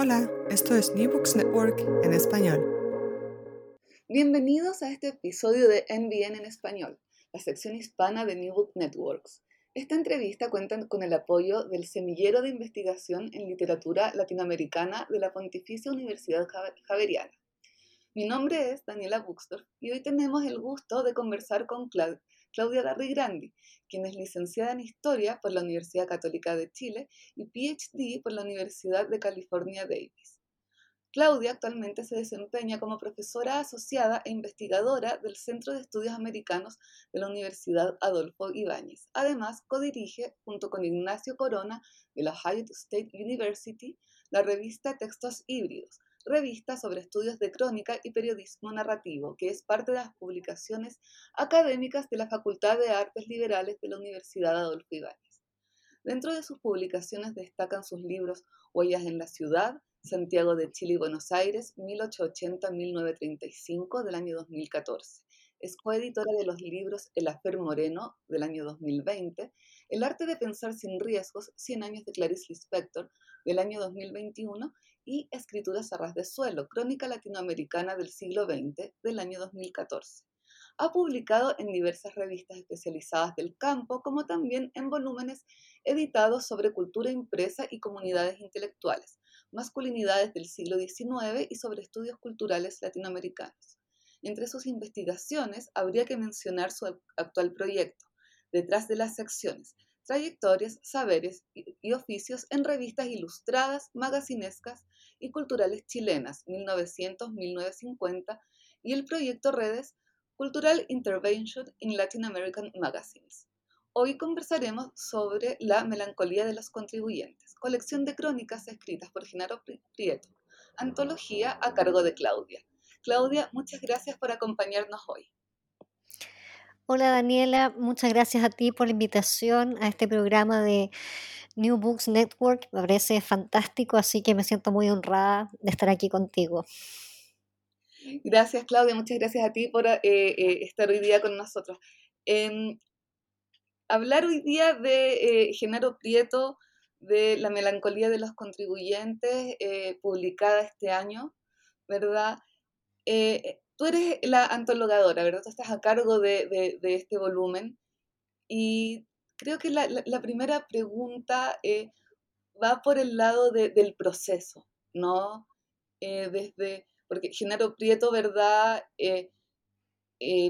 Hola, esto es New Books Network en español. Bienvenidos a este episodio de NBN en español, la sección hispana de New Book Networks. Esta entrevista cuenta con el apoyo del Semillero de Investigación en Literatura Latinoamericana de la Pontificia Universidad Javeriana. Mi nombre es Daniela Buxdorf y hoy tenemos el gusto de conversar con Claudia Garrigrandi, quien es licenciada en Historia por la Universidad Católica de Chile y PhD por la Universidad de California Davis. Claudia actualmente se desempeña como profesora asociada e investigadora del Centro de Estudios Americanos de la Universidad Adolfo Ibáñez. Además, codirige, junto con Ignacio Corona de la Ohio State University, la revista Textos Híbridos, revista sobre estudios de crónica y periodismo narrativo, que es parte de las publicaciones académicas de la Facultad de Artes Liberales de la Universidad Adolfo Ibáñez. Dentro de sus publicaciones destacan sus libros Huellas en la Ciudad, Santiago de Chile y Buenos Aires, 1880-1935 del año 2014. Es coeditora de los libros El Afer Moreno del año 2020, El arte de pensar sin riesgos, 100 años de Clarice Lispector del año 2021 y Escrituras a ras de suelo, crónica latinoamericana del siglo XX del año 2014. Ha publicado en diversas revistas especializadas del campo, como también en volúmenes editados sobre cultura impresa y comunidades intelectuales, masculinidades del siglo XIX y sobre estudios culturales latinoamericanos. Entre sus investigaciones habría que mencionar su actual proyecto, Detrás de las secciones, trayectorias, saberes y oficios en revistas ilustradas, magacinescas y culturales chilenas 1900-1950 y el proyecto Redes Cultural Intervention in Latin American Magazines. Hoy conversaremos sobre La melancolía de los contribuyentes, colección de crónicas escritas por Genaro Prieto, antología a cargo de Claudia. Claudia, muchas gracias por acompañarnos hoy. Hola Daniela, muchas gracias a ti por la invitación a este programa de New Books Network. Me parece fantástico, así que me siento muy honrada de estar aquí contigo. Gracias, Claudia. Muchas gracias a ti por eh, eh, estar hoy día con nosotros. Em, hablar hoy día de eh, Genaro Prieto, de La melancolía de los contribuyentes, publicada este año, ¿verdad? Tú eres la antologadora, ¿verdad? Tú estás a cargo de, de este volumen y creo que la, primera pregunta eh, va por el lado del proceso, ¿no? Eh, desde, porque Genaro Prieto, ¿verdad? Eh,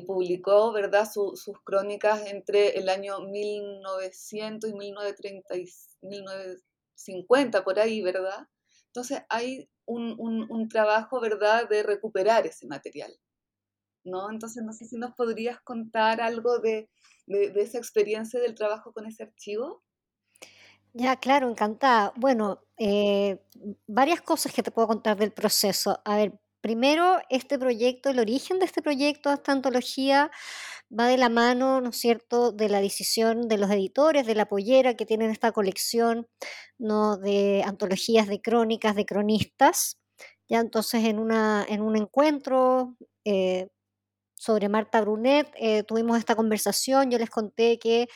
publicó, ¿verdad? sus crónicas entre el año 1900 y 1930 1950, por ahí, ¿verdad? Entonces hay un, un trabajo, ¿verdad?, de recuperar ese material, ¿no? Entonces no sé si nos podrías contar algo de, de, esa experiencia del trabajo con ese archivo? Ya, claro, encantada. Bueno, eh, varias cosas que te puedo contar del proceso. A ver, primero, este proyecto, el origen de este proyecto, esta antología, va de la mano, ¿no es cierto?, de la decisión de los editores, de la pollera que tienen esta colección, de antologías de crónicas, de cronistas, Ya entonces en, una, en un encuentro eh, sobre Marta Brunet eh, tuvimos esta conversación, yo les conté que,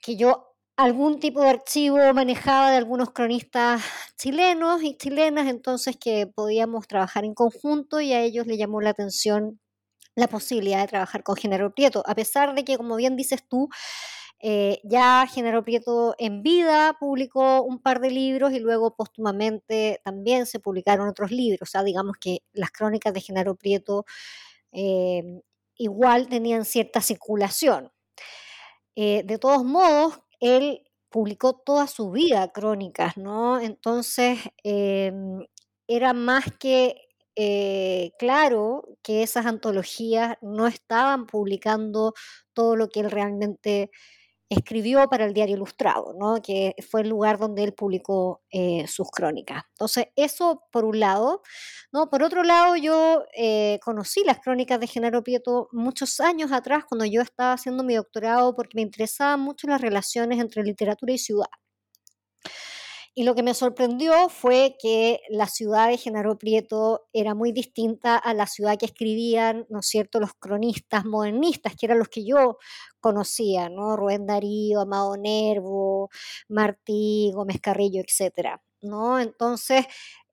que yo algún tipo de archivo manejaba de algunos cronistas chilenos y chilenas, entonces que podíamos trabajar en conjunto y a ellos le llamó la atención la posibilidad de trabajar con Genaro Prieto, a pesar de que, como bien dices tú, eh, ya Genaro Prieto en vida publicó un par de libros y luego póstumamente también se publicaron otros libros. O sea, digamos que las crónicas de Genaro Prieto eh, igual tenían cierta circulación. Eh, de todos modos, él publicó toda su vida crónicas, ¿no? Entonces, em, era más que eh, claro que esas antologías no estaban publicando todo lo que él realmente escribió para el diario Ilustrado, ¿no? que fue el lugar donde él publicó eh, sus crónicas. Entonces, eso por un lado. ¿no? Por otro lado, yo eh, conocí las crónicas de Genaro Prieto muchos años atrás, cuando yo estaba haciendo mi doctorado, porque me interesaban mucho las relaciones entre literatura y ciudad. Y lo que me sorprendió fue que la ciudad de Genaro Prieto era muy distinta a la ciudad que escribían, ¿no es cierto?, los cronistas modernistas, que eran los que yo conocía, ¿no? Rubén Darío, Amado Nervo, Martí, Gómez Carrillo, etcétera, ¿no? Entonces,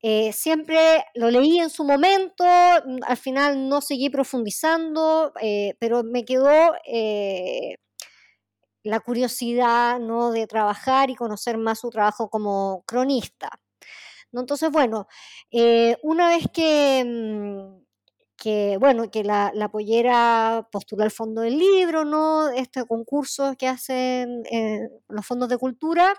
eh, siempre lo leí en su momento, al final no seguí profundizando, eh, pero me quedó eh, la curiosidad ¿no? de trabajar y conocer más su trabajo como cronista. ¿no? Entonces, bueno, eh, una vez que, mm, que, bueno, que la, la pollera postuló al fondo del libro, ¿no? Este concurso que hacen eh, los fondos de cultura,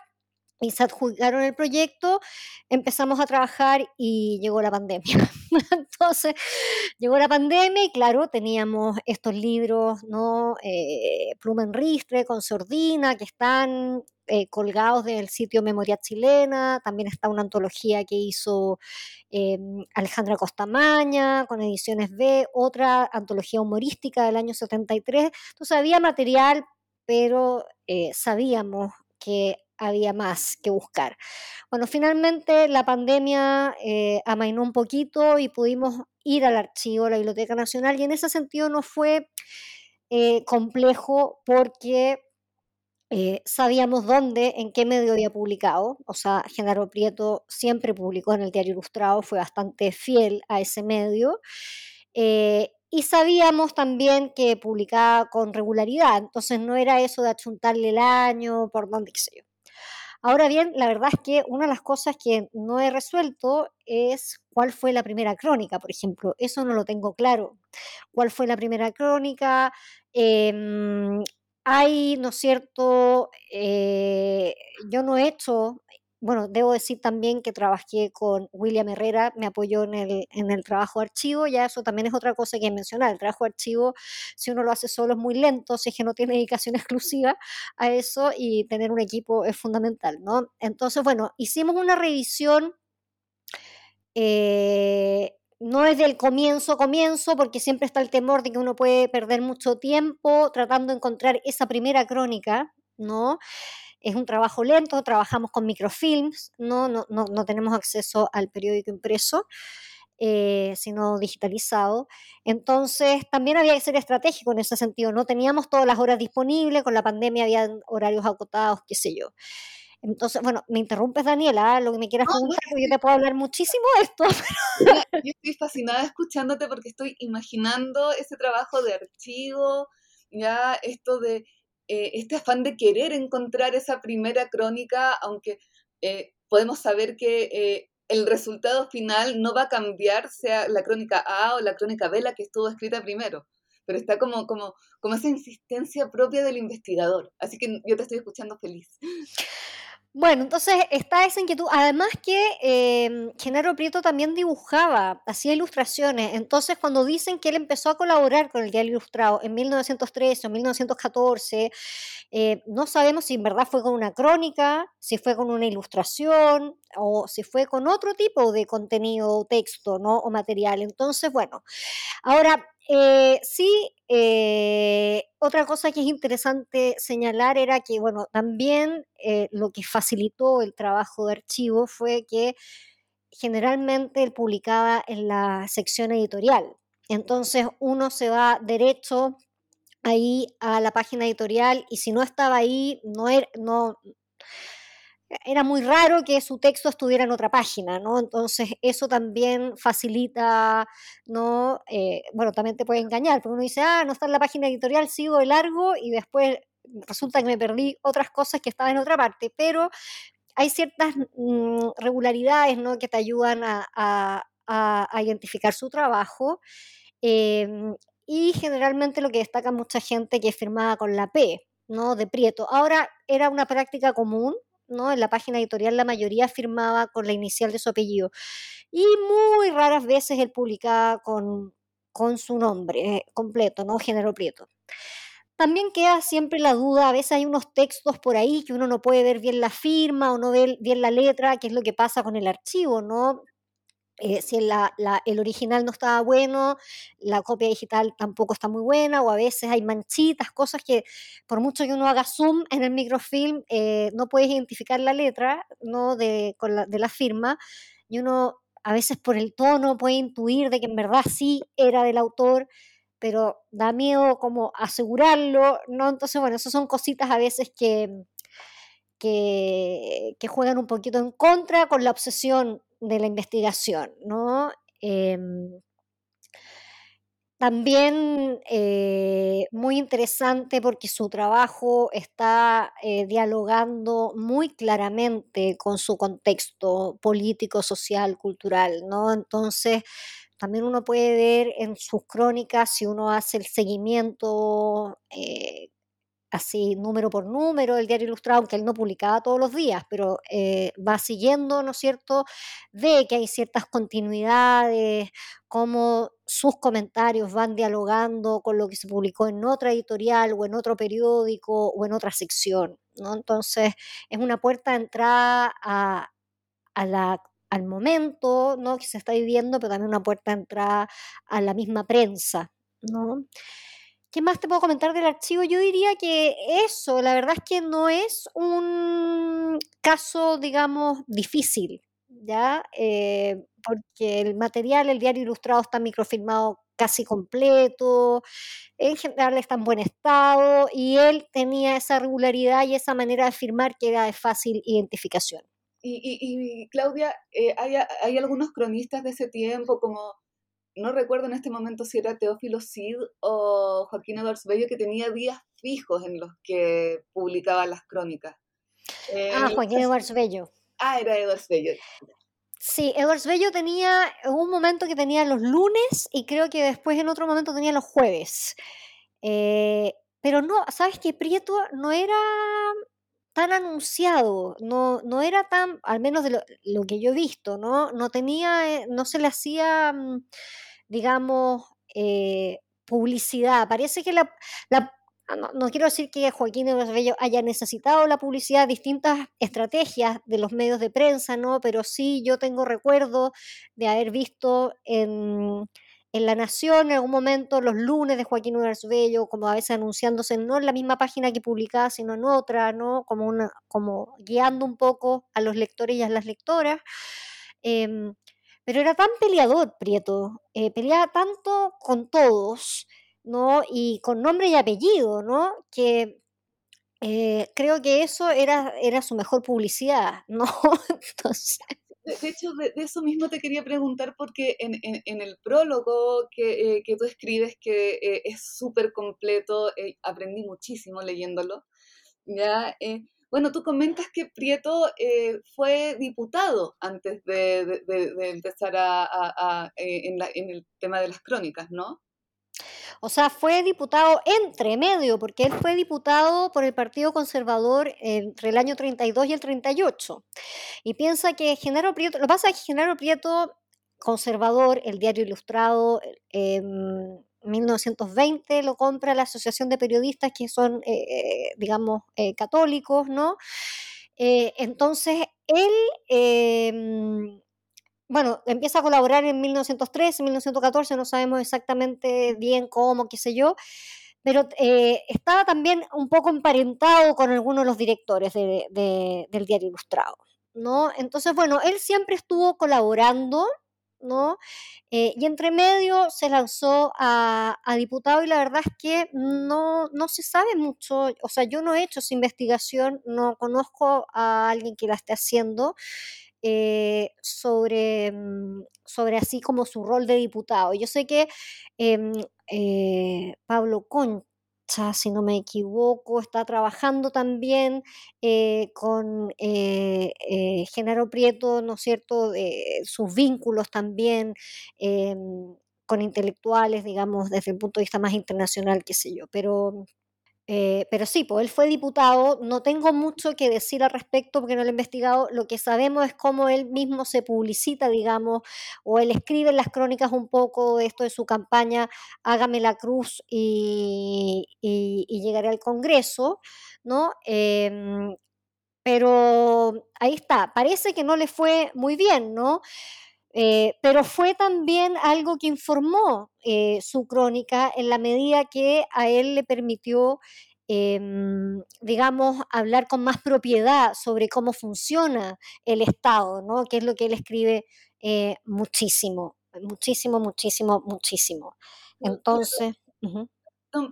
y se adjudicaron el proyecto, empezamos a trabajar y llegó la pandemia. Entonces, llegó la pandemia y claro, teníamos estos libros, ¿no? Eh, Pluma en Ristre, con Sordina, que están eh, colgados del sitio Memoria Chilena, también está una antología que hizo eh, Alejandra Costamaña con Ediciones B, otra antología humorística del año 73. Entonces había material, pero sabíamos que había más que buscar. Bueno, finalmente la pandemia eh, amainó un poquito y pudimos ir al archivo, a la Biblioteca Nacional, y en ese sentido no fue eh, complejo porque eh, sabíamos dónde, en qué medio había publicado. O sea, Genaro Prieto siempre publicó en el Diario Ilustrado, fue bastante fiel a ese medio. y sabíamos también que publicaba con regularidad, entonces no era eso de achuntarle el año, por dónde, qué sé yo. Ahora bien, la verdad es que una de las cosas que no he resuelto es cuál fue la primera crónica, por ejemplo. Eso no lo tengo claro. ¿Cuál fue la primera crónica? Em, hay, ¿no es cierto? Eh, yo no he hecho bueno, debo decir también que trabajé con William Herrera, me apoyó en el, en el trabajo de archivo, ya eso también es otra cosa que mencionar. El trabajo de archivo, si uno lo hace solo, es muy lento, si es que no tiene dedicación exclusiva a eso y tener un equipo es fundamental, ¿no? Entonces, bueno, hicimos una revisión. Eh, no es del comienzo comienzo, porque siempre está el temor de que uno puede perder mucho tiempo tratando de encontrar esa primera crónica, ¿no? Es un trabajo lento, trabajamos con microfilms, no, no, no, tenemos acceso al periódico impreso. Eh, sino digitalizado. Entonces, también había que ser estratégico en ese sentido. No teníamos todas las horas disponibles, con la pandemia había horarios acotados, qué sé yo. Entonces, bueno, me interrumpes, Daniela, lo que me quieras preguntar, porque yo te puedo hablar muchísimo de esto. Yo estoy fascinada escuchándote porque estoy imaginando ese trabajo de archivo, ya esto de eh, este afán de querer encontrar esa primera crónica, aunque eh, podemos saber que eh, el resultado final no va a cambiar, sea la crónica A o la crónica B la que estuvo escrita primero, pero está como, como, como esa insistencia propia del investigador. Así que yo te estoy escuchando feliz. Bueno, entonces está esa inquietud. Además que eh, Genaro Prieto también dibujaba, hacía ilustraciones. Entonces, cuando dicen que él empezó a colaborar con el Diario Ilustrado en 1913 o 1914, eh, no sabemos si en verdad fue con una crónica, si fue con una ilustración o si fue con otro tipo de contenido, texto ¿no? o material. Entonces, bueno, ahora eh, sí, eh, otra cosa que es interesante señalar era que, bueno, también eh, lo que facilitó el trabajo de archivo fue que generalmente publicaba en la sección editorial. Entonces uno se va derecho ahí a la página editorial y si no estaba ahí, no era, no, era muy raro que su texto estuviera en otra página, ¿no? Entonces eso también facilita, ¿no? Eh, bueno, también te puede engañar, porque uno dice, ah, no está en la página editorial, sigo de largo y después resulta que me perdí otras cosas que estaban en otra parte, pero hay ciertas mm, regularidades, ¿no? Que te ayudan a, identificar su trabajo. Em, y generalmente lo que destaca mucha gente que firmaba con la P, ¿no? De Prieto. Ahora era una práctica común ¿no? En la página editorial la mayoría firmaba con la inicial de su apellido. Y muy raras veces él publicaba con, con su nombre eh, completo, ¿no? Género Prieto. También queda siempre la duda, a veces hay unos textos por ahí que uno no puede ver bien la firma o no ve bien la letra, qué es lo que pasa con el archivo, ¿no? Eh, si el original no estaba bueno, la copia digital tampoco está muy buena, o a veces hay manchitas, cosas que por mucho que uno haga zoom en el microfilm, eh, no puedes identificar la letra ¿no? de, la, firma, y uno a veces por el tono puede intuir de que en verdad sí era del autor, pero da miedo como asegurarlo, ¿no? Entonces, bueno, esas son cositas a veces que, que juegan un poquito en contra con la obsesión de la investigación, ¿no? Em, también eh, muy interesante porque su trabajo está eh, dialogando muy claramente con su contexto político, social, cultural, ¿no? Entonces, también uno puede ver en sus crónicas, si uno hace el seguimiento eh, así número por número el diario ilustrado, aunque él no publicaba todos los días, pero eh, va siguiendo, ¿no es cierto?, ve que hay ciertas continuidades, cómo sus comentarios van dialogando con lo que se publicó en otra editorial o en otro periódico o en otra sección, ¿no? Entonces, es una puerta de entrada a, la al momento ¿no? que se está viviendo, pero también una puerta de entrada a la misma prensa. ¿no? ¿Qué más te puedo comentar del archivo? Yo diría que eso, la verdad es que no es un caso, digamos, difícil, ¿ya? Eh, porque el material, el diario ilustrado está microfilmado casi completo, en general está en buen estado y él tenía esa regularidad y esa manera de firmar que era de fácil identificación. Y, Claudia, eh, hay algunos cronistas de ese tiempo como no recuerdo en este momento si era Teófilo Cid o Joaquín Edwards Bello, que tenía días fijos en los que publicaba las crónicas. ah, Joaquín Edwards Bello. Ah, era Edwards Bello. Sí, Edwards Bello tenía un momento que tenía los lunes y creo que después en otro momento tenía los jueves. Eh, pero no, ¿sabes que Prieto no era tan anunciado, no, no era tan, al menos de lo, que yo he visto, ¿no? No tenía, eh, no se le hacía... Mm, digamos, eh, publicidad. Parece que la, ah, no, quiero decir que Joaquín Bello haya necesitado la publicidad, distintas estrategias de los medios de prensa, ¿no? Pero sí yo tengo recuerdo de haber visto en, en La Nación en algún momento los lunes de Joaquín Bello, como a veces anunciándose no en la misma página que publicaba, sino en otra, ¿no? Como, una, como guiando un poco a los lectores y a las lectoras. Em, pero era tan peleador, Prieto, eh, peleaba tanto con todos, ¿no? Y con nombre y apellido, ¿no? Que eh, creo que eso era, era su mejor publicidad, ¿no? De, hecho, de, eso mismo te quería preguntar porque en, el prólogo que, eh, que, tú escribes, que es súper completo, aprendí muchísimo leyéndolo, ¿ya? Bueno, tú comentas que Prieto eh, fue diputado antes de, empezar a, eh, en, el tema de las crónicas, ¿no? O sea, fue diputado entre medio, porque él fue diputado por el Partido Conservador entre el año 32 y el 38. Y piensa que Genaro Prieto, lo que pasa es que Genaro Prieto, conservador, el diario ilustrado, eh, 1920 lo compra la Asociación de Periodistas que son, eh, eh, digamos, eh, católicos, ¿no? entonces, él, em, bueno, empieza a colaborar en 1913, 1914, no sabemos exactamente bien cómo, qué sé yo, pero estaba también un poco emparentado con algunos de los directores del diario Ilustrado. ¿no? Entonces, bueno, él siempre estuvo colaborando, ¿no? Eh, y entre medio se lanzó a, diputado y la verdad es que no, no se sabe mucho, o sea, yo no he hecho esa investigación, no conozco a alguien que la esté haciendo. Eh, sobre, mm, sobre así como su rol de diputado. Yo sé que em, eh, Pablo Concha, si no me equivoco, está trabajando también eh, con Genaro Prieto, ¿no es cierto?, sus vínculos también em, con intelectuales, digamos, desde el punto de vista más internacional, qué sé yo, pero eh, pero sí, pues él fue diputado, no tengo mucho que decir al respecto porque no lo he investigado, lo que sabemos es cómo él mismo se publicita, digamos, o él escribe en las crónicas un poco esto de su campaña, hágame la cruz y, llegaré al Congreso, ¿no? Em, pero ahí está, parece que no le fue muy bien, ¿no? Eh, pero fue también algo que informó eh, su crónica en la medida que a él le permitió, em, digamos, hablar con más propiedad sobre cómo funciona el Estado, ¿no? que es lo que él escribe eh, muchísimo, muchísimo, muchísimo, muchísimo. Entonces...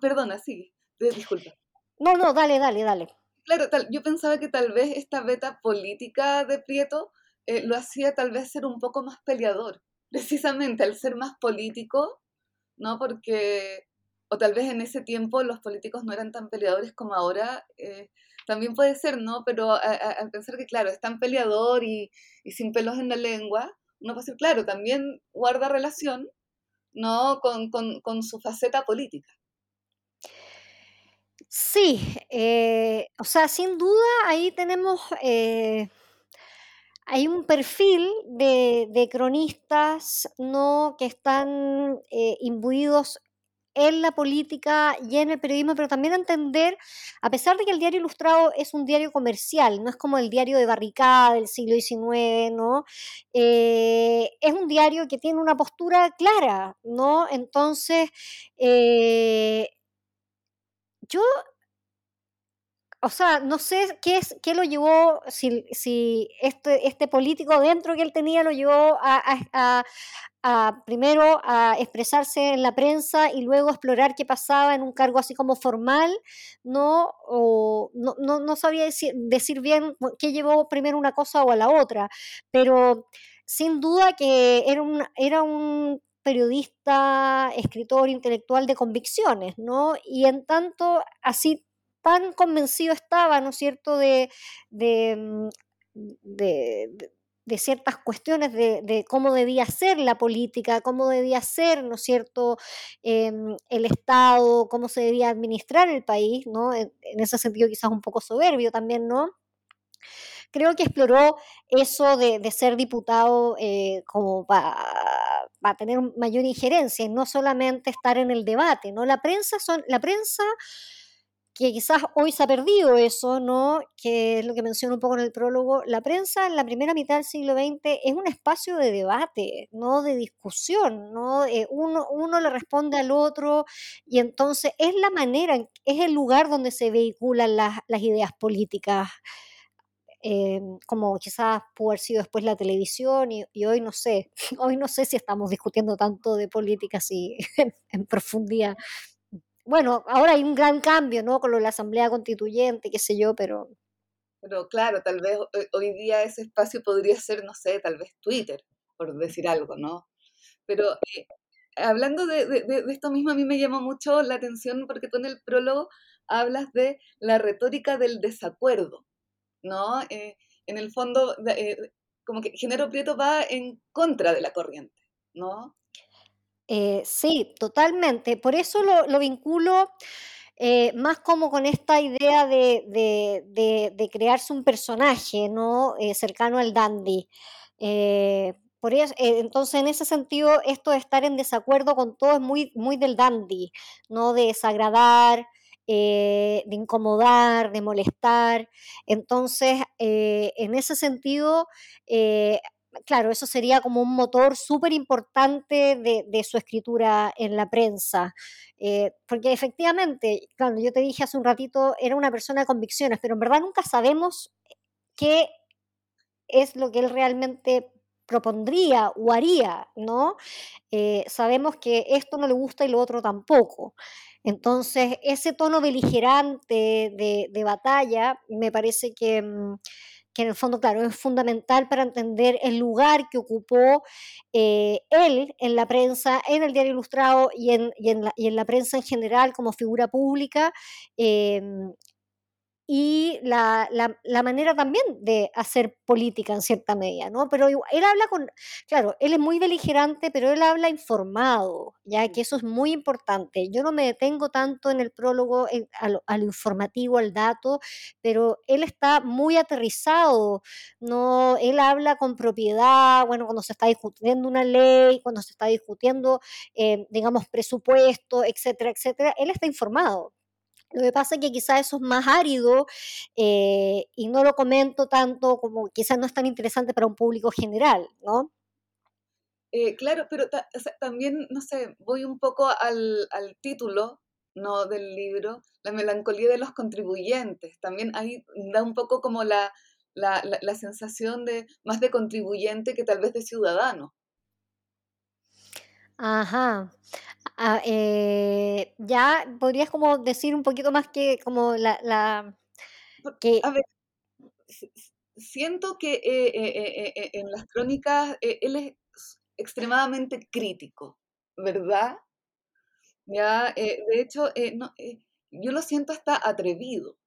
perdona, sí, disculpa. No, no, dale, dale, dale. Claro, tal, yo pensaba que tal vez esta beta política de Prieto eh, lo hacía tal vez ser un poco más peleador, precisamente al ser más político, ¿no? Porque, o tal vez en ese tiempo los políticos no eran tan peleadores como ahora, eh, también puede ser, ¿no? Pero al pensar que, claro, es tan peleador y, sin pelos en la lengua, uno puede decir, claro, también guarda relación, ¿no? Con, su faceta política. Sí, eh, o sea, sin duda ahí tenemos hay un perfil de, cronistas ¿no? que están eh, imbuidos en la política y en el periodismo, pero también entender, a pesar de que el diario ilustrado es un diario comercial, no es como el diario de barricada del siglo XIX, ¿no? Eh, es un diario que tiene una postura clara, ¿no? Entonces, eh, yo o sea, no sé qué es qué lo llevó, si, si este, este político dentro que él tenía lo llevó a, primero a expresarse en la prensa y luego explorar qué pasaba en un cargo así como formal, ¿no? O, no, no, sabía decir, decir bien qué llevó primero una cosa o a la otra, pero sin duda que era un, era un periodista, escritor, intelectual de convicciones, ¿no? Y en tanto, así tan convencido estaba, ¿no es cierto?, de, de, mm, ciertas cuestiones de, cómo debía ser la política, cómo debía ser, ¿no es cierto?, em, el Estado, cómo se debía administrar el país, ¿no? En, ese sentido quizás un poco soberbio también, ¿no? Creo que exploró eso de, ser diputado eh, como para tener mayor injerencia y no solamente estar en el debate, ¿no? La prensa son, la prensa que quizás hoy se ha perdido eso, ¿no? Que es lo que menciono un poco en el prólogo. La prensa en la primera mitad del siglo XX es un espacio de debate, no de discusión, ¿no? Eh, uno, uno le responde al otro y entonces es la manera, es el lugar donde se vehiculan las, ideas políticas. Eh, como quizás pudo haber sido después la televisión y, hoy no sé, hoy no sé si estamos discutiendo tanto de política así en profundidad bueno, ahora hay un gran cambio, ¿no? Con lo de la Asamblea Constituyente, qué sé yo, pero... Pero claro, tal vez hoy día ese espacio podría ser, no sé, tal vez Twitter, por decir algo, ¿no? Pero eh, hablando de, esto mismo, a mí me llamó mucho la atención porque tú en el prólogo hablas de la retórica del desacuerdo, ¿no? Eh, en el fondo, eh, como que Genero Prieto va en contra de la corriente, ¿no? Eh, sí, totalmente. Por eso lo, vinculo eh, más como con esta idea de, crearse un personaje, ¿no? Eh, cercano al dandy. por eso, entonces, en ese sentido, esto de estar en desacuerdo con todo es muy, muy del dandy, ¿no? De desagradar, de incomodar, de molestar. Entonces, en ese sentido, claro, eso sería como un motor súper importante de, su escritura en la prensa. Eh, porque efectivamente, cuando yo te dije hace un ratito, era una persona de convicciones, pero en verdad nunca sabemos qué es lo que él realmente propondría o haría, ¿no? Eh, sabemos que esto no le gusta y lo otro tampoco. Entonces, ese tono beligerante de, batalla me parece que, mm, que, en el fondo, claro, es fundamental para entender el lugar que ocupó eh, él en la prensa, en el diario ilustrado y en, la, prensa en general como figura pública. Eh, y la, la, manera también de hacer política en cierta medida, ¿no? Pero él habla con, claro, él es muy beligerante, pero él habla informado, ya que eso es muy importante. Yo no me detengo tanto en el prólogo, a, lo, informativo, al dato, pero él está muy aterrizado, ¿no? Él habla con propiedad, bueno, cuando se está discutiendo una ley, cuando se está discutiendo, eh, digamos, presupuesto, etcétera, etcétera, él está informado. Lo que pasa es que quizás eso es más árido eh, y no lo comento tanto como quizás no es tan interesante para un público general, ¿no? Eh, claro, pero también, no sé, voy un poco al, título ¿no? del libro, La melancolía de los contribuyentes. También ahí da un poco como la, la sensación de más de contribuyente que tal vez de ciudadano. Ajá. Ah, eh, ya podrías como decir un poquito más que como la, la que A ver, siento que eh, eh, en las crónicas él es extremadamente crítico, ¿verdad? Ya, de hecho, no, yo lo siento hasta atrevido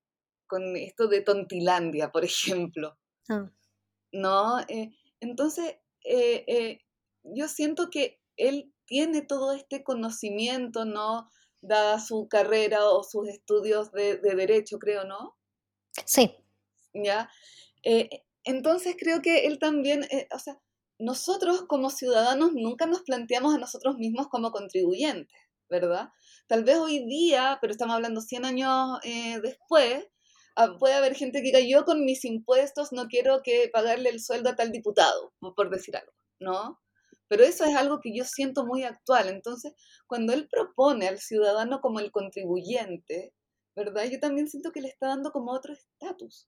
con esto de Tontilandia, por ejemplo. Ah. ¿No? entonces, yo siento que él tiene todo este conocimiento, ¿no? Dada su carrera o sus estudios de, derecho, creo, ¿no? Sí. ¿Ya? Eh, entonces creo que él también, eh, o sea, nosotros como ciudadanos nunca nos planteamos a nosotros mismos como contribuyentes, ¿verdad? Tal vez hoy día, pero estamos hablando 100 años eh, después, ah, puede haber gente que diga, yo con mis impuestos no quiero que pagarle el sueldo a tal diputado, por decir algo, ¿no? Pero eso es algo que yo siento muy actual. Entonces, cuando él propone al ciudadano como el contribuyente, ¿verdad? Yo también siento que le está dando como otro estatus.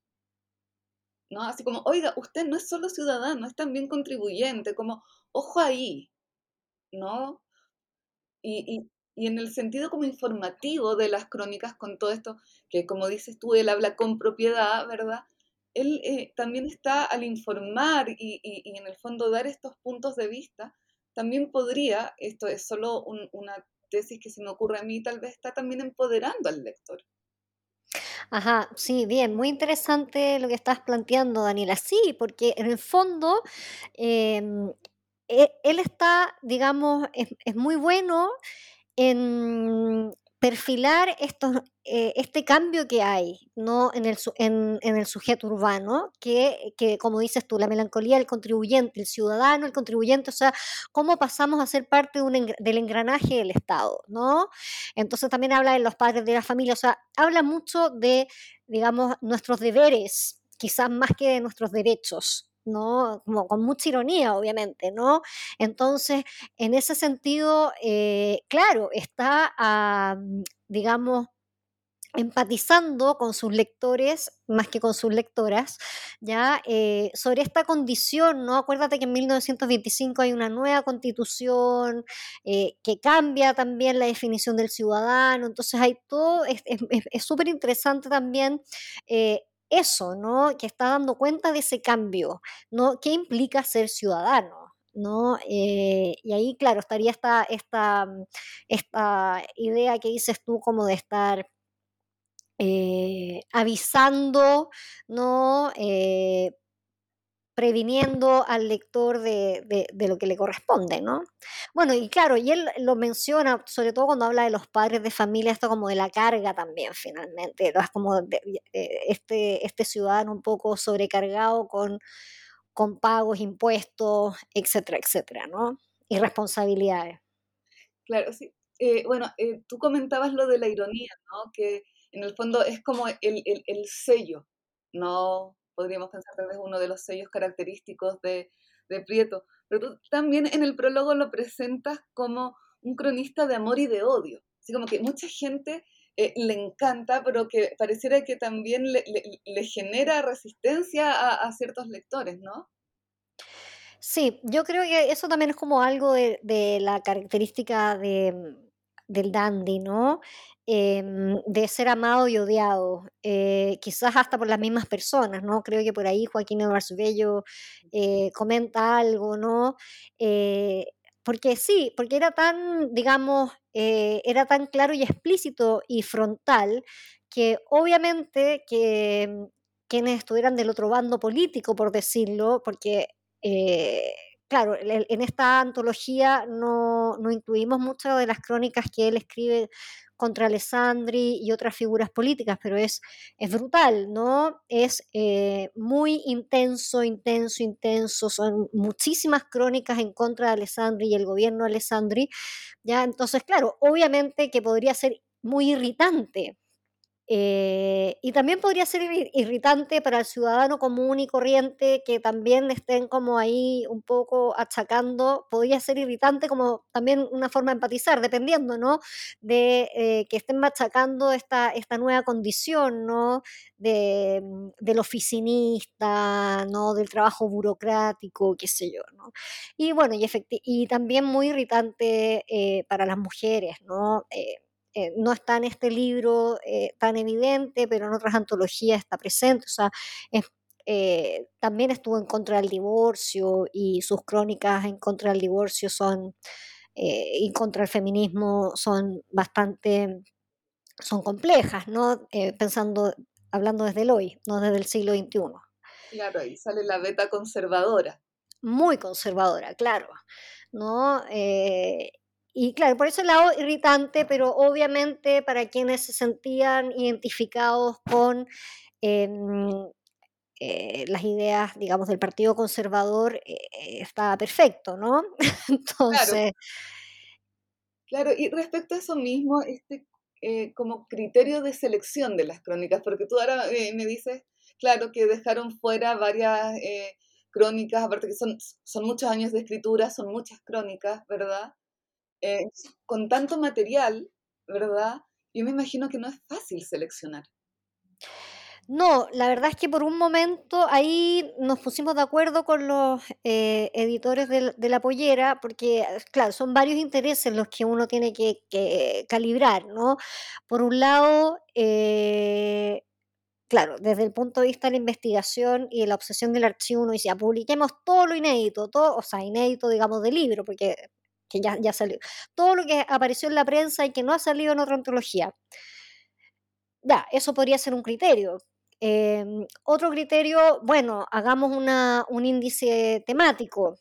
¿No? Así como, oiga, usted no es solo ciudadano, es también contribuyente, como, ojo ahí, ¿no? Y, y en el sentido como informativo de las crónicas con todo esto, que como dices tú, él habla con propiedad, ¿verdad? Él eh, también está al informar y, en el fondo dar estos puntos de vista, también podría, esto es solo una tesis que se me ocurre a mí, tal vez está también empoderando al lector. Ajá, sí, bien, muy interesante lo que estás planteando, Daniela. Sí, porque en el fondo em, e, él está, digamos, es muy bueno en perfilar estos, eh, este cambio que hay ¿no? en, el, en, el sujeto urbano, que, que, como dices tú, la melancolía del contribuyente, el ciudadano, el contribuyente, o sea, cómo pasamos a ser parte de un, del engranaje del Estado, ¿no? Entonces también habla de los padres de la familia, o sea, habla mucho de, digamos, nuestros deberes, quizás más que de nuestros derechos, Como con mucha ironía, obviamente, ¿no? Entonces, en ese sentido, eh, claro, está, ah, digamos, empatizando con sus lectores más que con sus lectoras, ya eh, sobre esta condición, ¿no? Acuérdate que en 1925 hay una nueva constitución eh, que cambia también la definición del ciudadano, entonces hay todo, es súper interesante también eso, ¿no? Que está dando cuenta de ese cambio, ¿no? ¿Qué implica ser ciudadano? ¿no? Eh, y ahí, claro, estaría esta, esta, mm, esta idea que dices tú como de estar eh, avisando, ¿no? Eh, previniendo al lector de, lo que le corresponde, ¿no? Bueno, y claro, y él lo menciona, sobre todo cuando habla de los padres de familia, esto como de la carga también, finalmente, es como este, este ciudadano un poco sobrecargado con, con pagos, impuestos, etcétera, etcétera, ¿no? Y responsabilidades. Claro, sí. Eh, bueno, eh, tú comentabas lo de la ironía, ¿no? Que en el fondo es como el, el, el sello, ¿no? Podríamos pensar tal vez uno de los sellos característicos de, Prieto. Pero tú también en el prólogo lo presentas como un cronista de amor y de odio. Así como que mucha gente eh, le encanta, pero que pareciera que también le, genera resistencia a, ciertos lectores, ¿no? Sí, yo creo que eso también es como algo de, la característica de, del dandy, ¿no? Em, de ser amado y odiado, eh, quizás hasta por las mismas personas, ¿no? Creo que por ahí Joaquín Eduardo Bello eh, comenta algo, ¿no? porque sí, porque era tan, digamos, eh, era tan claro y explícito y frontal que obviamente que mm, quienes estuvieran del otro bando político, por decirlo, porque, eh, claro, en esta antología no, no incluimos muchas de las crónicas que él escribe contra Alessandri y otras figuras políticas, pero es, es brutal, ¿no? Es eh, muy intenso, intenso, intenso. Son muchísimas crónicas en contra de Alessandri y el gobierno de Alessandri. ¿ya? Entonces, claro, obviamente que podría ser muy irritante eh, y también podría ser irritante para el ciudadano común y corriente que también estén como ahí un poco achacando, podría ser irritante como también una forma de empatizar, dependiendo, ¿no? De eh, que estén machacando esta, esta nueva condición, ¿no? De, mm, del oficinista, ¿no? Del trabajo burocrático, qué sé yo, ¿no? Y bueno, y, y también muy irritante eh, para las mujeres, ¿no? Eh, no está en este libro eh, tan evidente, pero en otras antologías está presente. O sea, eh, también estuvo en contra del divorcio y sus crónicas en contra del divorcio son, y contra el feminismo son bastante, son complejas, ¿no? pensando, hablando desde el hoy, no desde el siglo XXI. Claro, ahí sale la beta conservadora. Muy conservadora, claro. ¿no? Y claro, por eso el lado irritante, pero obviamente para quienes se sentían identificados con em, eh, las ideas, digamos, del Partido Conservador, eh, eh, estaba perfecto, ¿no? Entonces... Claro. y respecto a eso mismo, este como criterio de selección de las crónicas, porque tú ahora me dices, claro, que dejaron fuera varias crónicas, aparte que son, son muchos años de escritura, son muchas crónicas, ¿verdad? Con tanto material, ¿verdad? Yo me imagino que no es fácil seleccionar. No, la verdad es que por un momento ahí nos pusimos de acuerdo con los eh, editores de, la pollera, porque, claro, son varios intereses los que uno tiene que, calibrar, ¿no? Por un lado, eh, claro, desde el punto de vista de la investigación y de la obsesión del archivo, uno dice, publiquemos todo lo inédito, todo, o sea, inédito, digamos, del libro, porque que ya, ya salió. Todo lo que apareció en la prensa y que no ha salido en otra antología. Ya, eso podría ser un criterio. Em, otro criterio, bueno, hagamos una, un índice temático,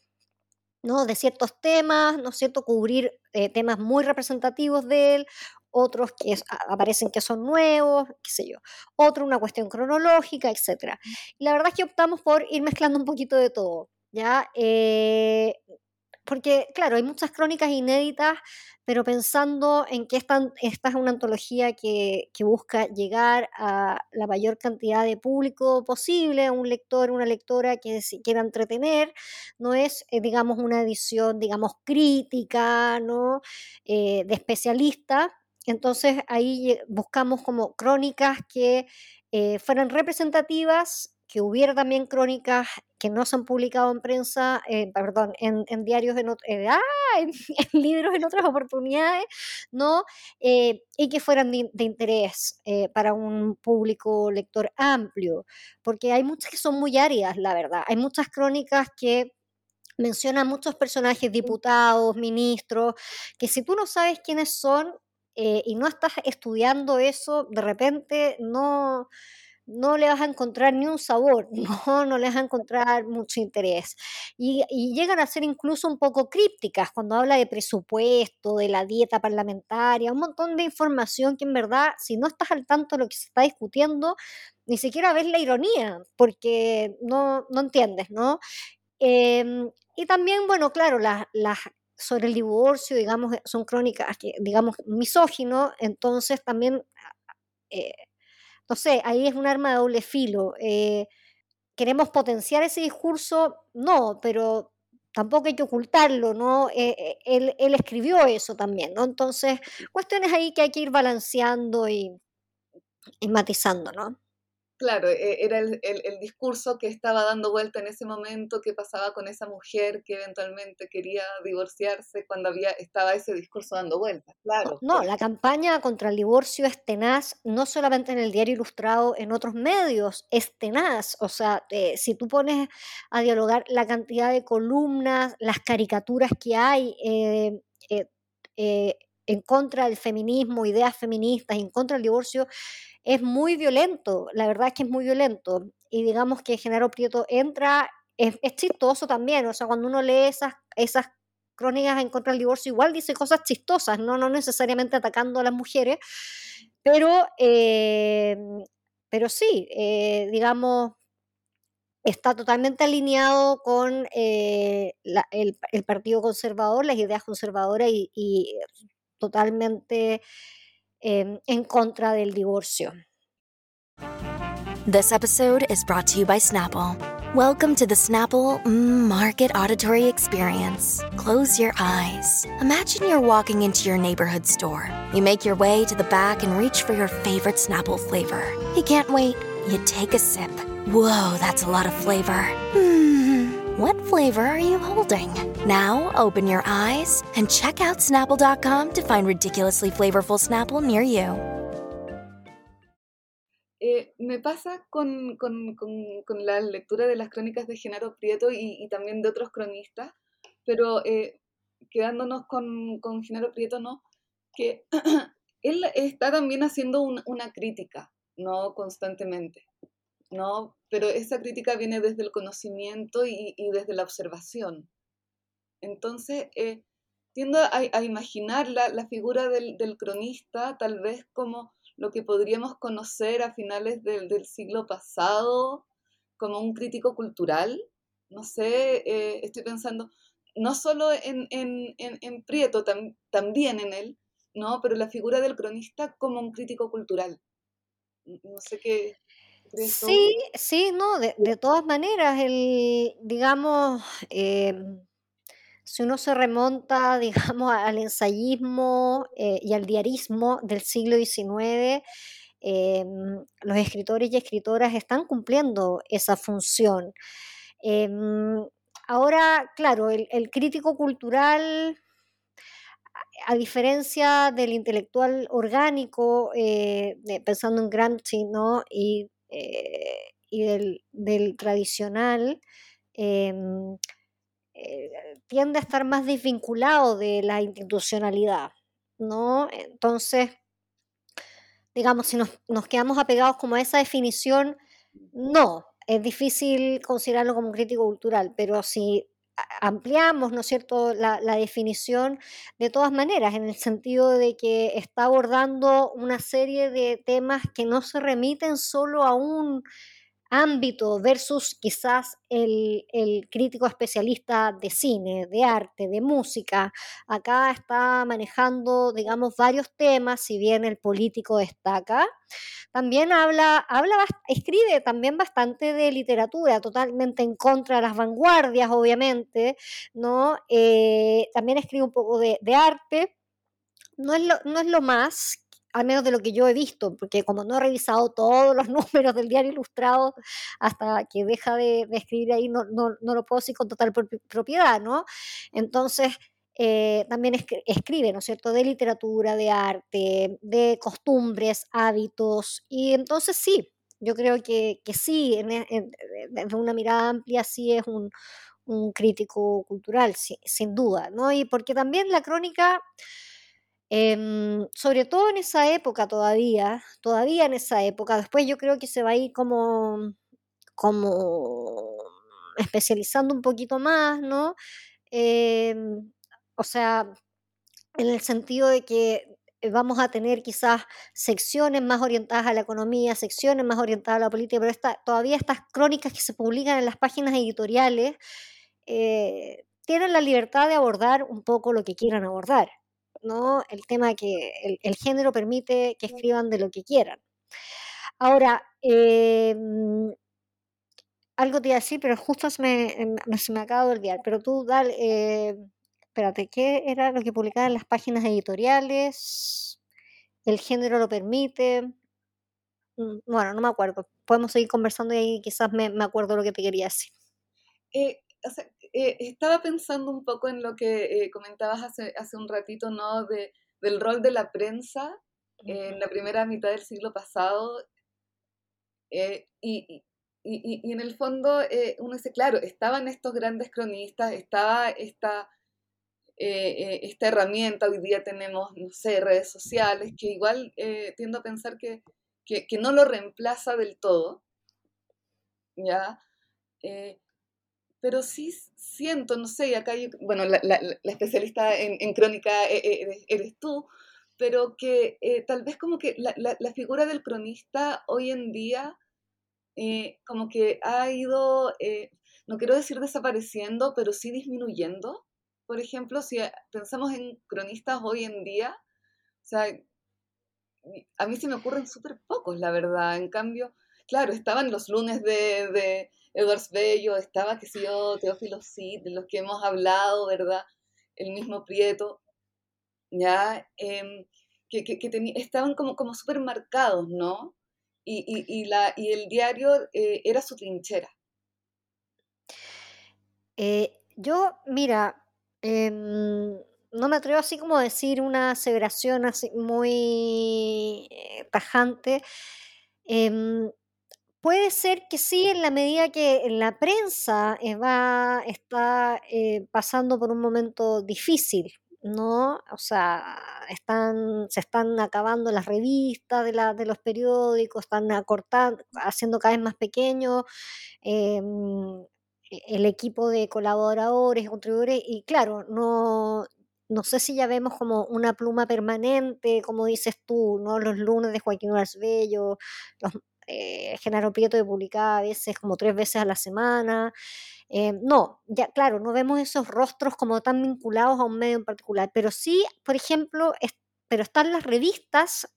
¿no? De ciertos temas, ¿no es cierto? Cubrir eh, temas muy representativos de él, otros que aparecen que son nuevos, qué sé yo, otro una cuestión cronológica, etc. Y la verdad es que optamos por ir mezclando un poquito de todo, ¿ya? Eh, porque, claro, hay muchas crónicas inéditas, pero pensando en que esta, es una antología que, busca llegar a la mayor cantidad de público posible, a un lector, una lectora que se quiera entretener, no es, eh, digamos, una edición, digamos, crítica, ¿no? Eh, de especialista. Entonces ahí buscamos como crónicas que eh, fueran representativas que hubiera también crónicas que no se han publicado en prensa, eh, perdón, en, diarios, en, eh, ¡ah! en, libros en otras oportunidades, ¿no? Eh, y que fueran de, interés para un público lector amplio, porque hay muchas que son muy áridas, la verdad. Hay muchas crónicas que mencionan muchos personajes, diputados, ministros, que si tú no sabes quiénes son y no estás estudiando eso, de repente no no le vas a encontrar ni un sabor, no, no le vas a encontrar mucho interés. Y, llegan a ser incluso un poco crípticas cuando habla de presupuesto, de la dieta parlamentaria, un montón de información que en verdad, si no estás al tanto de lo que se está discutiendo, ni siquiera ves la ironía, porque no, no entiendes, ¿no? Em, y también, bueno, claro, las sobre el divorcio, digamos, son crónicas, digamos, misógino, entonces también... Eh, no sé, ahí es un arma de doble filo. Eh, ¿Queremos potenciar ese discurso? No, pero tampoco hay que ocultarlo, ¿no? Eh, eh, él, escribió eso también, ¿no? Entonces, cuestiones ahí que hay que ir balanceando y matizando, ¿no? Claro, e, era el, el, discurso que estaba dando vuelta en ese momento, que pasaba con esa mujer que eventualmente quería divorciarse cuando había estaba ese discurso dando vuelta. Claro. No, la campaña contra el divorcio es tenaz, no solamente en el diario ilustrado, en otros medios, es tenaz. O sea, eh, si tú pones a dialogar la cantidad de columnas, las caricaturas que hay, eh, eh, en contra del feminismo, ideas feministas, en contra del divorcio, es muy violento, la verdad es que es muy violento. Y digamos que Genaro Prieto entra, es, chistoso también, o sea, cuando uno lee esas, esas crónicas en contra del divorcio, igual dice cosas chistosas, no, no necesariamente atacando a las mujeres, pero, eh, pero sí, eh, digamos, está totalmente alineado con eh, el, Partido Conservador, las ideas conservadoras y, y totalmente eh, en contra del divorcio. This episode is brought to you by Snapple. Welcome to the Snapple Market Auditory Experience. Close your eyes. Imagine you're walking into your neighborhood store. You make your way to the back and reach for your favorite Snapple flavor. You can't wait. You take a sip. Whoa, that's a lot of flavor. What flavor are you holding? Now open your eyes and check out Snapple.com to find ridiculously flavorful Snapple near you. Eh, me pasa con, con, con, con, la lectura de las crónicas de Genaro Prieto y, y también de otros cronistas, pero eh, quedándonos con, con Genaro Prieto, ¿no? Que él está también haciendo un, una crítica, ¿no? Constantemente. ¿No? Pero esa crítica viene desde el conocimiento y, desde la observación. Entonces, eh, tiendo a, imaginar la, figura del, cronista tal vez como lo que podríamos conocer a finales del, siglo pasado, como un crítico cultural. No sé, eh, estoy pensando no solo en, en, Prieto, también en él, ¿no? pero la figura del cronista como un crítico cultural. No sé qué, Sí, sí, no, de, todas maneras, el, digamos, em, si uno se remonta, digamos, al ensayismo eh, y al diarismo del siglo XIX, em, los escritores y escritoras están cumpliendo esa función. Em, ahora, claro, el, crítico cultural a diferencia del intelectual orgánico, eh, pensando en Gramsci, ¿no? Y eh, y del, tradicional em, eh, tiende a estar más desvinculado de la institucionalidad, ¿no? Entonces, digamos, si nos, quedamos apegados como a esa definición, no, es difícil considerarlo como un crítico cultural, pero si ampliamos, ¿no es cierto?, la, definición de todas maneras, en el sentido de que está abordando una serie de temas que no se remiten solo a un ámbito versus quizás el, crítico especialista de cine, de arte, de música. Acá está manejando, digamos, varios temas, si bien el político destaca. También habla, habla, escribe también bastante de literatura, totalmente en contra de las vanguardias, obviamente, ¿no? Eh, también escribe un poco de, arte. No es, lo, no es lo más, al menos de lo que yo he visto, porque como no he revisado todos los números del diario ilustrado hasta que deja de, escribir ahí, no, no, no, lo puedo decir con total propiedad, ¿no? Entonces, eh, también escribe, ¿no es cierto?, de literatura, de arte, de costumbres, hábitos, y entonces sí, yo creo que, que sí, e, desde una mirada amplia, sí es un, un crítico cultural, sin duda, ¿no? Y porque también la crónica Em, sobre todo en esa época todavía, todavía en esa época, después yo creo que se va a ir como, como especializando un poquito más, ¿no? Em, o sea, en el sentido de que vamos a tener quizás secciones más orientadas a la economía, secciones más orientadas a la política, pero todavía estas crónicas que se publican en las páginas editoriales eh, tienen la libertad de abordar un poco lo que quieran abordar. ¿No? El tema que el, género permite que escriban de lo que quieran. Ahora, em, algo te iba a decir, pero justo se me, se me acaba de olvidar. Pero tú, dale, eh, espérate, ¿qué era lo que publicaban las páginas editoriales? ¿El género lo permite? Mm, bueno, no me acuerdo. Podemos seguir conversando y ahí quizás me, me acuerdo lo que te quería decir. Eh, eh, estaba pensando un poco en lo que comentabas hace, hace un ratito, ¿no? De, del rol de la prensa en la primera mitad del siglo pasado. y, y, y, en el fondo eh, uno dice, claro, estaban estos grandes cronistas, estaba esta, eh, eh, esta herramienta, hoy día tenemos, no sé, redes sociales, que igual tiendo a pensar que, que, que, no lo reemplaza del todo, ¿ya? Pero sí siento, no sé, y acá, bueno, la, la, especialista en, crónica eres, eres, tú, pero que tal vez como que la, la figura del cronista hoy en día eh, como que ha ido, eh, no quiero decir desapareciendo, pero sí disminuyendo. Por ejemplo, si pensamos en cronistas hoy en día, o sea, a mí se me ocurren súper pocos, la verdad. En cambio, claro, estaban los lunes de Edwards Bello, estaba, qué sé yo, Teófilo Cid, de los que hemos hablado, ¿verdad? El mismo Prieto, ¿ya? Em, que, que, que estaban como, como súper marcados, ¿no? y, la, y el diario eh, era su trinchera. Eh, yo, mira, em, no me atrevo así como a decir una aseveración así muy eh, tajante. Em, puede ser que sí, en la medida que la prensa va, está pasando por un momento difícil, ¿no? O sea, se están acabando las revistas de los periódicos, están acortando, haciendo cada vez más pequeño em, e, el equipo de colaboradores, contribuidores, y claro, no, no sé si ya vemos como una pluma permanente, como dices tú, ¿no? Los lunes de Joaquín Bello, los eh, Genaro Prieto de publicaba a veces como tres veces a la semana. Eh, no, ya claro, no vemos esos rostros como tan vinculados a un medio en particular, pero sí, por ejemplo, pero están las revistas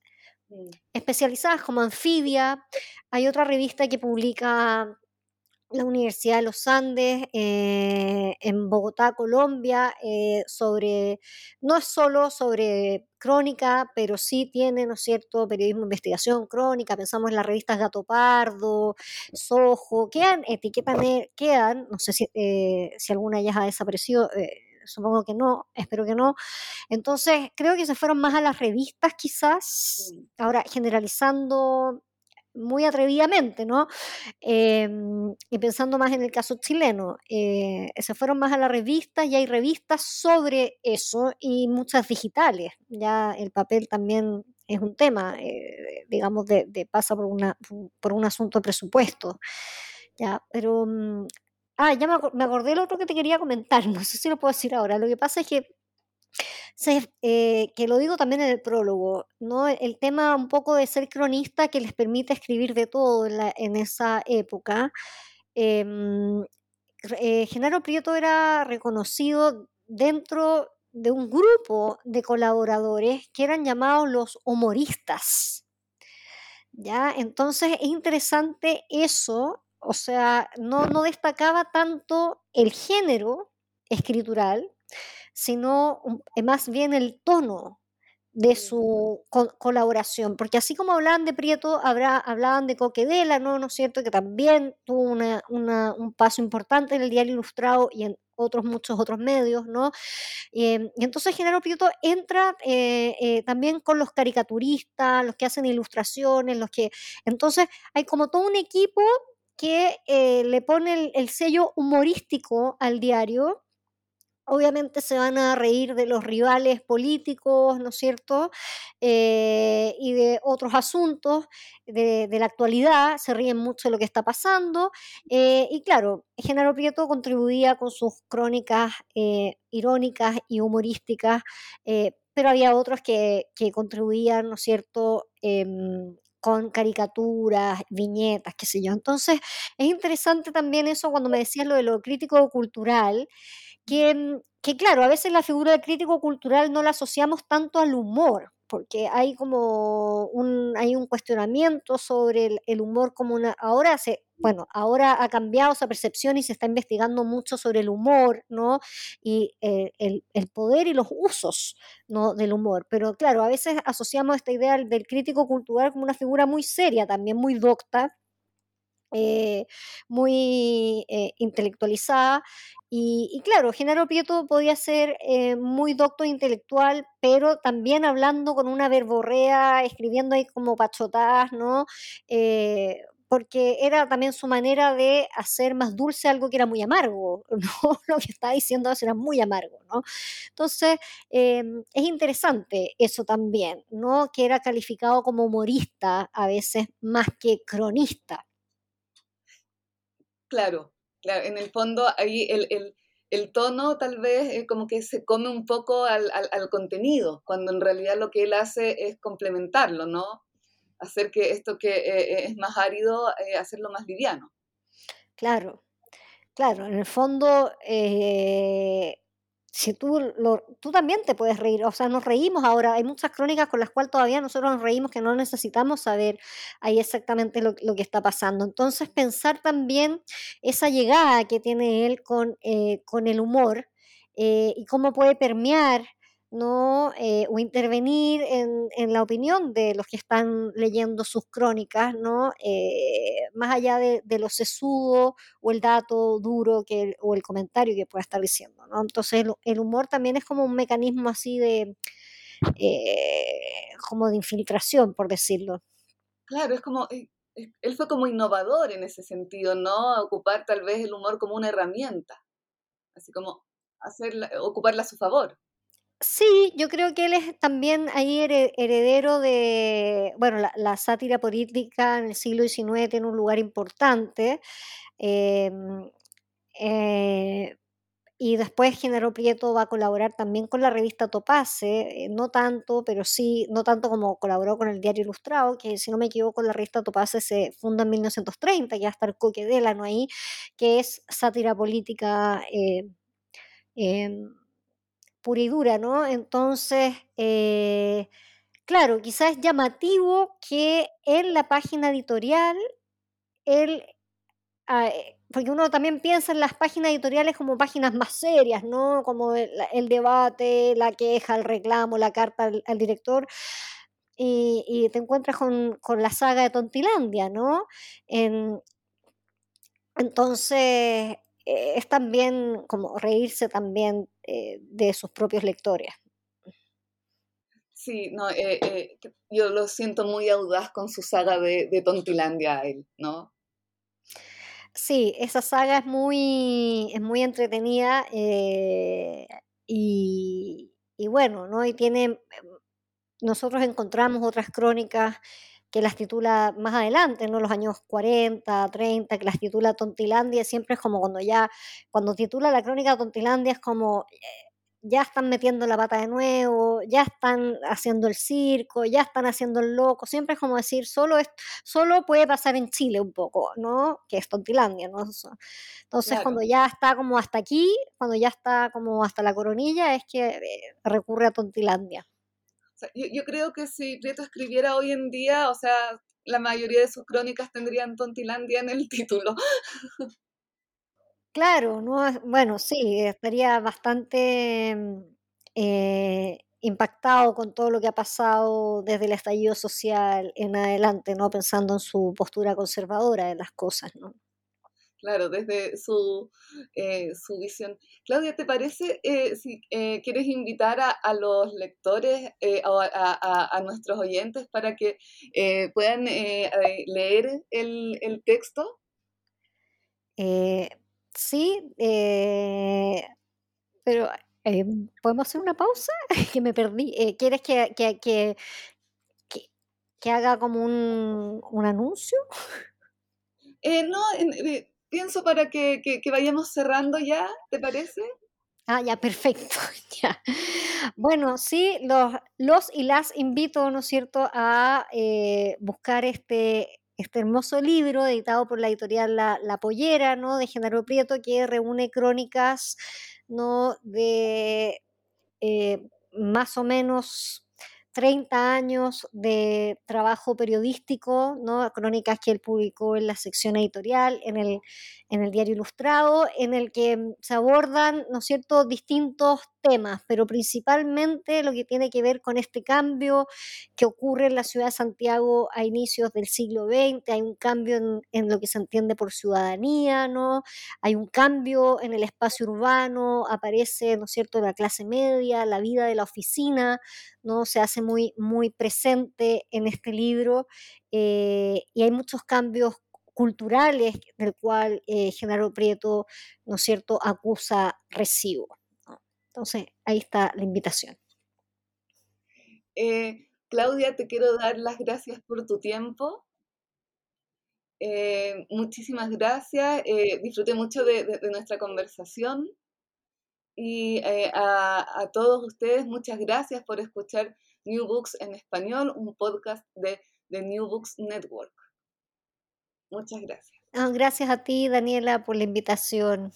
mm. especializadas como Anfibia, hay otra revista que publica la Universidad de los Andes eh, en Bogotá, Colombia, eh, sobre, no es solo sobre crónica, pero sí tiene, ¿no es cierto?, periodismo de investigación, crónica, pensamos en las revistas Gato Pardo, Sojo, quedan, etiquetan, quedan, no sé si, eh, si alguna ya ha desaparecido, supongo que no, espero que no. Entonces, creo que se fueron más a las revistas quizás, ahora generalizando muy atrevidamente, ¿no? Em, y pensando más en el caso chileno, eh, se fueron más a la revista y hay revistas sobre eso y muchas digitales. Ya el papel también es un tema, eh, digamos, de, pasa por, una, por un asunto de presupuesto. Ya, pero... Mm, ah, ya me, me acordé lo otro que te quería comentar, no sé si lo puedo decir ahora. Lo que pasa es que eh, que lo digo también en el prólogo, ¿no? El tema un poco de ser cronista que les permite escribir de todo en, esa época. Em, eh, Genaro Prieto era reconocido dentro de un grupo de colaboradores que eran llamados los humoristas. ¿Ya? Entonces es interesante eso, o sea, no, no destacaba tanto el género escritural, sino eh, más bien el tono de su colaboración, porque así como hablaban de Prieto, habrá, hablaban de Coquedela, ¿no? ¿no es cierto? Que también tuvo una, un paso importante en el diario ilustrado y en otros muchos otros medios, ¿no? Em, y entonces Genaro Prieto entra eh, eh, también con los caricaturistas, los que hacen ilustraciones, los que... Entonces hay como todo un equipo que le pone el sello humorístico al diario obviamente se van a reír de los rivales políticos, ¿no es cierto? Eh, y de otros asuntos de, la actualidad, se ríen mucho de lo que está pasando. Eh, y claro, Genaro Prieto contribuía con sus crónicas eh, irónicas y humorísticas, pero había otros que, que contribuían, ¿no es cierto? Em, con caricaturas, viñetas, qué sé yo. Entonces, es interesante también eso cuando me decías lo de lo crítico cultural, Que, claro, a veces la figura del crítico cultural no la asociamos tanto al humor, porque hay como un, hay un cuestionamiento sobre el, humor como una... Ahora bueno, ahora ha cambiado esa percepción y se está investigando mucho sobre el humor, ¿no? Y eh, el, poder y los usos, ¿no? Del humor. Pero claro, a veces asociamos esta idea del crítico cultural como una figura muy seria, también muy docta, eh, muy eh, intelectualizada. Y, claro, Genaro Prieto podía ser eh, muy docto intelectual, pero también hablando con una verborrea, escribiendo ahí como pachotadas, ¿no? porque era también su manera de hacer más dulce algo que era muy amargo, ¿no? Lo que estaba diciendo era muy amargo, ¿no? Entonces, es interesante eso también, ¿no? Que era calificado como humorista a veces más que cronista. Claro, en el fondo ahí el, tono tal vez como que se come un poco al, contenido, cuando en realidad lo que él hace es complementarlo, ¿no? Hacer que esto que eh, eh, es más árido, eh, hacerlo más liviano. Claro, claro, en el fondo si tú, lo, tú también te puedes reír, o sea, nos reímos ahora, hay muchas crónicas con las cuales todavía nosotros nos reímos que no necesitamos saber ahí exactamente lo, que está pasando. Entonces, pensar también esa llegada que tiene él con, eh, con el humor eh, y cómo puede permear ¿no? Eh, o intervenir en, en, la opinión de los que están leyendo sus crónicas, ¿no? Eh, más allá de, de, lo sesudo o el dato duro que o el comentario que pueda estar diciendo. ¿no? Entonces el, humor también es como un mecanismo así de, eh, como de infiltración, por decirlo. Claro, es como, él fue como innovador en ese sentido, ¿no? Ocupar tal vez el humor como una herramienta, así como hacerla, ocuparla a su favor. Sí, yo creo que él es también ahí heredero de, bueno, la, sátira política en el siglo XIX tiene un lugar importante. Em, eh, y después Genaro Prieto va a colaborar también con la revista Topace, eh, no tanto, pero sí, no tanto como colaboró con el Diario Ilustrado, que si no me equivoco la revista Topace se funda en 1930, ya está el Coque Delano ahí, que es sátira política. Pura y dura, ¿no? Entonces, eh, claro, quizás es llamativo que en la página editorial, él, ah, eh, porque uno también piensa en las páginas editoriales como páginas más serias, ¿no? Como el, debate, la queja, el reclamo, la carta al, director. Y, te encuentras con, la saga de Tontilandia, ¿no? entonces, eh, es también como reírse también eh, de sus propios lectores. Sí, no, eh, yo lo siento muy audaz con su saga de, Tontilandia, él, ¿no? Sí, esa saga es muy, es muy entretenida y, y, bueno, ¿no? Y tiene, nosotros encontramos otras crónicas que las titula más adelante, ¿no? Los años 40, 30, que las titula Tontilandia, siempre es como cuando ya, cuando titula la crónica Tontilandia es como, eh, ya están metiendo la pata de nuevo, ya están haciendo el circo, ya están haciendo el loco, siempre es como decir, solo, es, solo puede pasar en Chile un poco, ¿no? Que es Tontilandia, ¿no? Entonces, cuando ya está como hasta aquí, cuando ya está como hasta la coronilla, es que eh, recurre a Tontilandia yo, creo que si Prieto escribiera hoy en día, o sea, la mayoría de sus crónicas tendrían Tontilandia en el título. Claro, no, bueno, sí, estaría bastante mm, eh, impactado con todo lo que ha pasado desde el estallido social en adelante, ¿no? Pensando en su postura conservadora de las cosas, ¿no? Claro, desde su, eh, su visión. Claudia, ¿te parece eh, si eh, quieres invitar a, los lectores o a, nuestros oyentes para que puedan leer el, texto? sí, pero ¿podemos hacer una pausa? que me perdí. ¿Quieres que, que, que, que, haga como un, un anuncio? no, pienso para que, vayamos cerrando ya, ¿te parece? Ah, ya, perfecto. ya. Bueno, sí, los, los y las invito, ¿no es cierto?, a eh, buscar este, este hermoso libro editado por la editorial La, la Pollera, ¿no?, de Genaro Prieto, que reúne crónicas, ¿no?, de eh, más o menos 30 años de trabajo periodístico, ¿no? crónicas que él publicó en la sección editorial, en el, en el diario ilustrado, en el que se abordan, ¿no cierto?, distintos temas, pero principalmente lo que tiene que ver con este cambio que ocurre en la ciudad de Santiago a inicios del siglo XX, hay un cambio en, lo que se entiende por ciudadanía, ¿no? Hay un cambio en el espacio urbano, aparece, ¿no cierto?, la clase media, la vida de la oficina, ¿no? Se hace muy, muy presente en este libro eh, y hay muchos cambios culturales del cual eh, Genaro Prieto, ¿no cierto?, acusa recibo. Entonces, ahí está la invitación. Eh, Claudia, te quiero dar las gracias por tu tiempo. muchísimas gracias. disfruté mucho de nuestra conversación. Y eh, a, todos ustedes, muchas gracias por escuchar New Books en español, un podcast de, The New Books Network. Muchas gracias. gracias a ti, Daniela, por la invitación.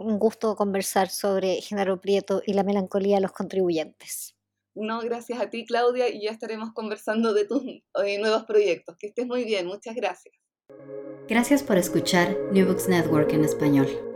Un gusto conversar sobre Genaro Prieto y la melancolía de los contribuyentes. No, gracias a ti, Claudia, y ya estaremos conversando de tus eh, nuevos proyectos. Que estés muy bien, muchas gracias. Gracias por escuchar New Books Network en español.